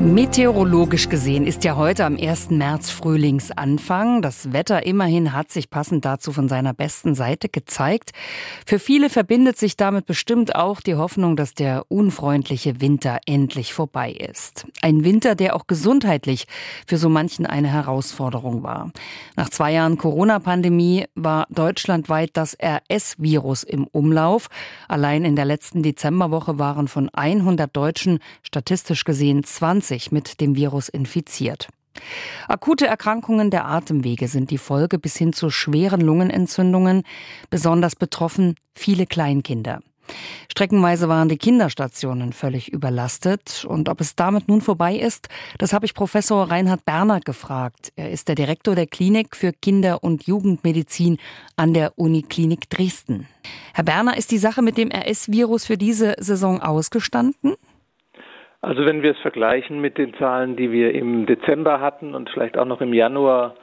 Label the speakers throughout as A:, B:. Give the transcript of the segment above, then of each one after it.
A: Meteorologisch gesehen ist ja heute am 1. März Frühlingsanfang. Das Wetter immerhin hat sich passend dazu von seiner besten Seite gezeigt. Für viele verbindet sich damit bestimmt auch die Hoffnung, dass der unfreundliche Winter endlich vorbei ist. Ein Winter, der auch gesundheitlich für so manchen eine Herausforderung war. Nach zwei Jahren Corona-Pandemie war deutschlandweit das RS-Virus im Umlauf. Allein in der letzten Dezemberwoche waren von 100 Deutschen statistisch gesehen 20 20 mit dem Virus infiziert. Akute Erkrankungen der Atemwege sind die Folge bis hin zu schweren Lungenentzündungen, besonders betroffen viele Kleinkinder. Streckenweise waren die Kinderstationen völlig überlastet. Und ob es damit nun vorbei ist, das habe ich Professor Reinhard Berner gefragt. Er ist der Direktor der Klinik für Kinder- und Jugendmedizin an der Uniklinik Dresden. Herr Berner, ist die Sache mit dem RS-Virus für diese Saison ausgestanden?
B: Also wenn wir es vergleichen mit den Zahlen, die wir im Dezember hatten und vielleicht auch noch im Januar,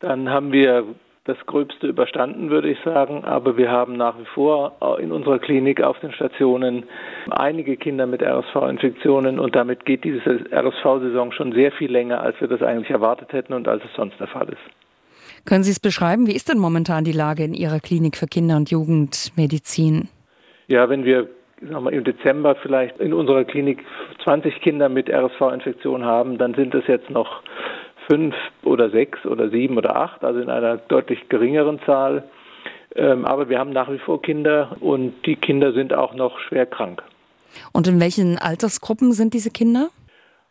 B: dann haben wir das Gröbste überstanden, würde ich sagen. Aber wir haben nach wie vor in unserer Klinik auf den Stationen einige Kinder mit RSV-Infektionen und damit geht diese RSV-Saison schon sehr viel länger, als wir das eigentlich erwartet hätten und als es sonst der Fall ist.
A: Können Sie es beschreiben? Wie ist denn momentan die Lage in Ihrer Klinik für Kinder- und Jugendmedizin?
B: Ja, wenn wir wir, im Dezember vielleicht in unserer Klinik 20 Kinder mit RSV-Infektion haben, dann sind es jetzt noch fünf oder sechs oder sieben oder acht, also in einer deutlich geringeren Zahl. Ähm, aber wir haben nach wie vor Kinder und die Kinder sind auch noch schwer krank.
A: Und in welchen Altersgruppen sind diese Kinder?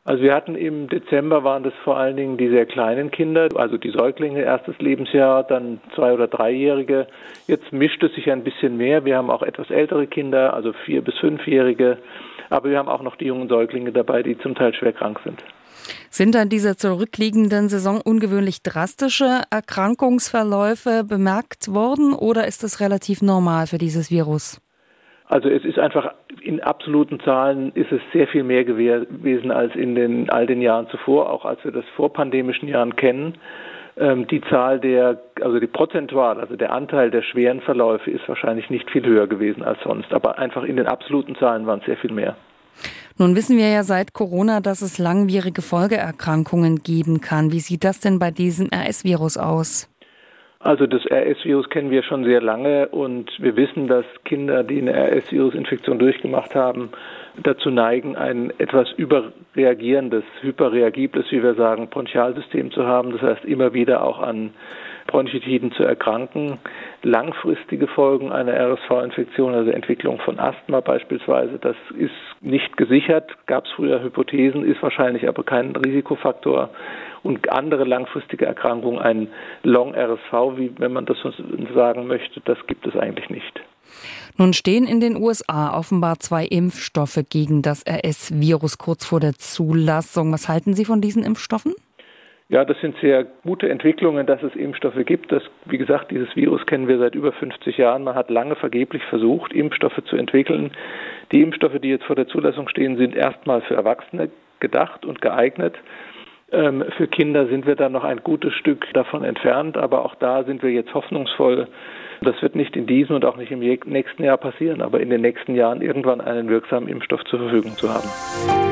B: Also wir hatten im Dezember waren das vor allen Dingen die sehr kleinen Kinder, also die Säuglinge, erstes Lebensjahr, dann zwei- oder dreijährige. Jetzt mischt es sich ein bisschen mehr. Wir haben auch etwas ältere Kinder, also vier- bis fünfjährige. Aber wir haben auch noch die jungen Säuglinge dabei, die zum Teil schwer krank sind.
A: Sind an dieser zurückliegenden Saison ungewöhnlich drastische Erkrankungsverläufe bemerkt worden oder ist das relativ normal für dieses Virus?
B: Also es ist einfach in absoluten Zahlen ist es sehr viel mehr gewesen als in den all den Jahren zuvor, auch als wir das vor pandemischen Jahren kennen. Ähm, die Zahl der, also die prozentual, also der Anteil der schweren Verläufe ist wahrscheinlich nicht viel höher gewesen als sonst, aber einfach in den absoluten Zahlen waren es sehr viel mehr.
A: Nun wissen wir ja seit Corona, dass es langwierige Folgeerkrankungen geben kann. Wie sieht das denn bei diesem RS-Virus aus?
B: Also das RS-Virus kennen wir schon sehr lange und wir wissen, dass Kinder, die eine RS-Virus-Infektion durchgemacht haben, dazu neigen, ein etwas überreagierendes, hyperreagibles, wie wir sagen, Bronchialsystem zu haben. Das heißt, immer wieder auch an Bronchitiden zu erkranken. Langfristige Folgen einer RSV-Infektion, also Entwicklung von Asthma beispielsweise, das ist nicht gesichert, gab es früher Hypothesen, ist wahrscheinlich aber kein Risikofaktor und andere langfristige Erkrankungen, ein Long-RSV, wie wenn man das so sagen möchte, das gibt es eigentlich nicht.
A: Nun stehen in den USA offenbar zwei Impfstoffe gegen das RS-Virus kurz vor der Zulassung. Was halten Sie von diesen Impfstoffen?
B: Ja, das sind sehr gute Entwicklungen, dass es Impfstoffe gibt. Das, wie gesagt, dieses Virus kennen wir seit über 50 Jahren. Man hat lange vergeblich versucht, Impfstoffe zu entwickeln. Die Impfstoffe, die jetzt vor der Zulassung stehen, sind erstmal für Erwachsene gedacht und geeignet. Ähm, für Kinder sind wir da noch ein gutes Stück davon entfernt, aber auch da sind wir jetzt hoffnungsvoll. Das wird nicht in diesem und auch nicht im nächsten Jahr passieren, aber in den nächsten Jahren irgendwann einen wirksamen Impfstoff zur Verfügung zu haben.